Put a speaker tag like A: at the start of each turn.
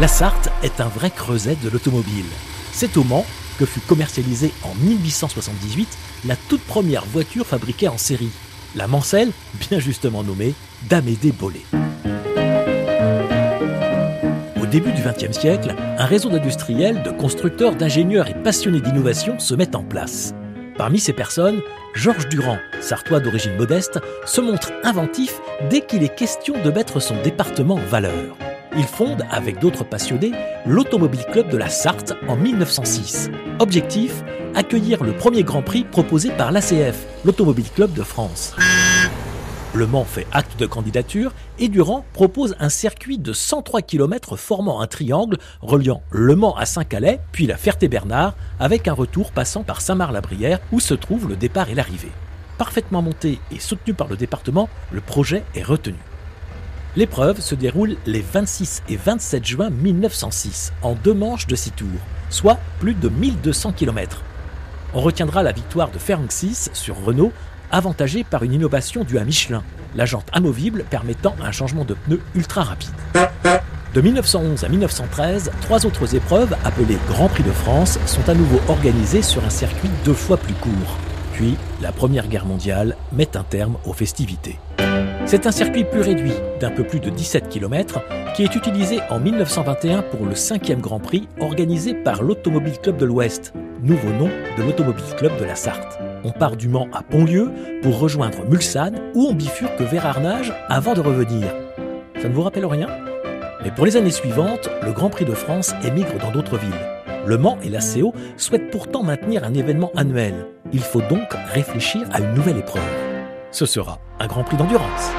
A: La Sarthe est un vrai creuset de l'automobile. C'est au Mans que fut commercialisée en 1878 la toute première voiture fabriquée en série, la Mancelle, bien justement nommée d'Amédée Bollé. Au début du XXe siècle, un réseau d'industriels, de constructeurs, d'ingénieurs et passionnés d'innovation se met en place. Parmi ces personnes, Georges Durand, sartois d'origine modeste, se montre inventif dès qu'il est question de mettre son département en valeur. Il fonde, avec d'autres passionnés, l'Automobile Club de la Sarthe en 1906. Objectif accueillir le premier Grand Prix proposé par l'ACF, l'Automobile Club de France. Le Mans fait acte de candidature et Durand propose un circuit de 103 km formant un triangle reliant Le Mans à Saint-Calais, puis la Ferté-Bernard, avec un retour passant par Saint-Marc-la-Brière où se trouvent le départ et l'arrivée. Parfaitement monté et soutenu par le département, le projet est retenu. L'épreuve se déroule les 26 et 27 juin 1906 en deux manches de 6 tours, soit plus de 1200 km. On retiendra la victoire de 6 sur Renault avantagé par une innovation due à Michelin, la jante amovible permettant un changement de pneus ultra rapide. De 1911 à 1913, trois autres épreuves, appelées Grand Prix de France, sont à nouveau organisées sur un circuit deux fois plus court. Puis, la Première Guerre mondiale met un terme aux festivités. C'est un circuit plus réduit, d'un peu plus de 17 km, qui est utilisé en 1921 pour le 5e Grand Prix organisé par l'Automobile Club de l'Ouest, nouveau nom de l'Automobile Club de la Sarthe. On part du Mans à Pontlieu pour rejoindre Mulsanne où on bifurque vers Arnage avant de revenir. Ça ne vous rappelle rien? Mais pour les années suivantes, le Grand Prix de France émigre dans d'autres villes. Le Mans et la CO souhaitent pourtant maintenir un événement annuel. Il faut donc réfléchir à une nouvelle épreuve. Ce sera un Grand Prix d'endurance.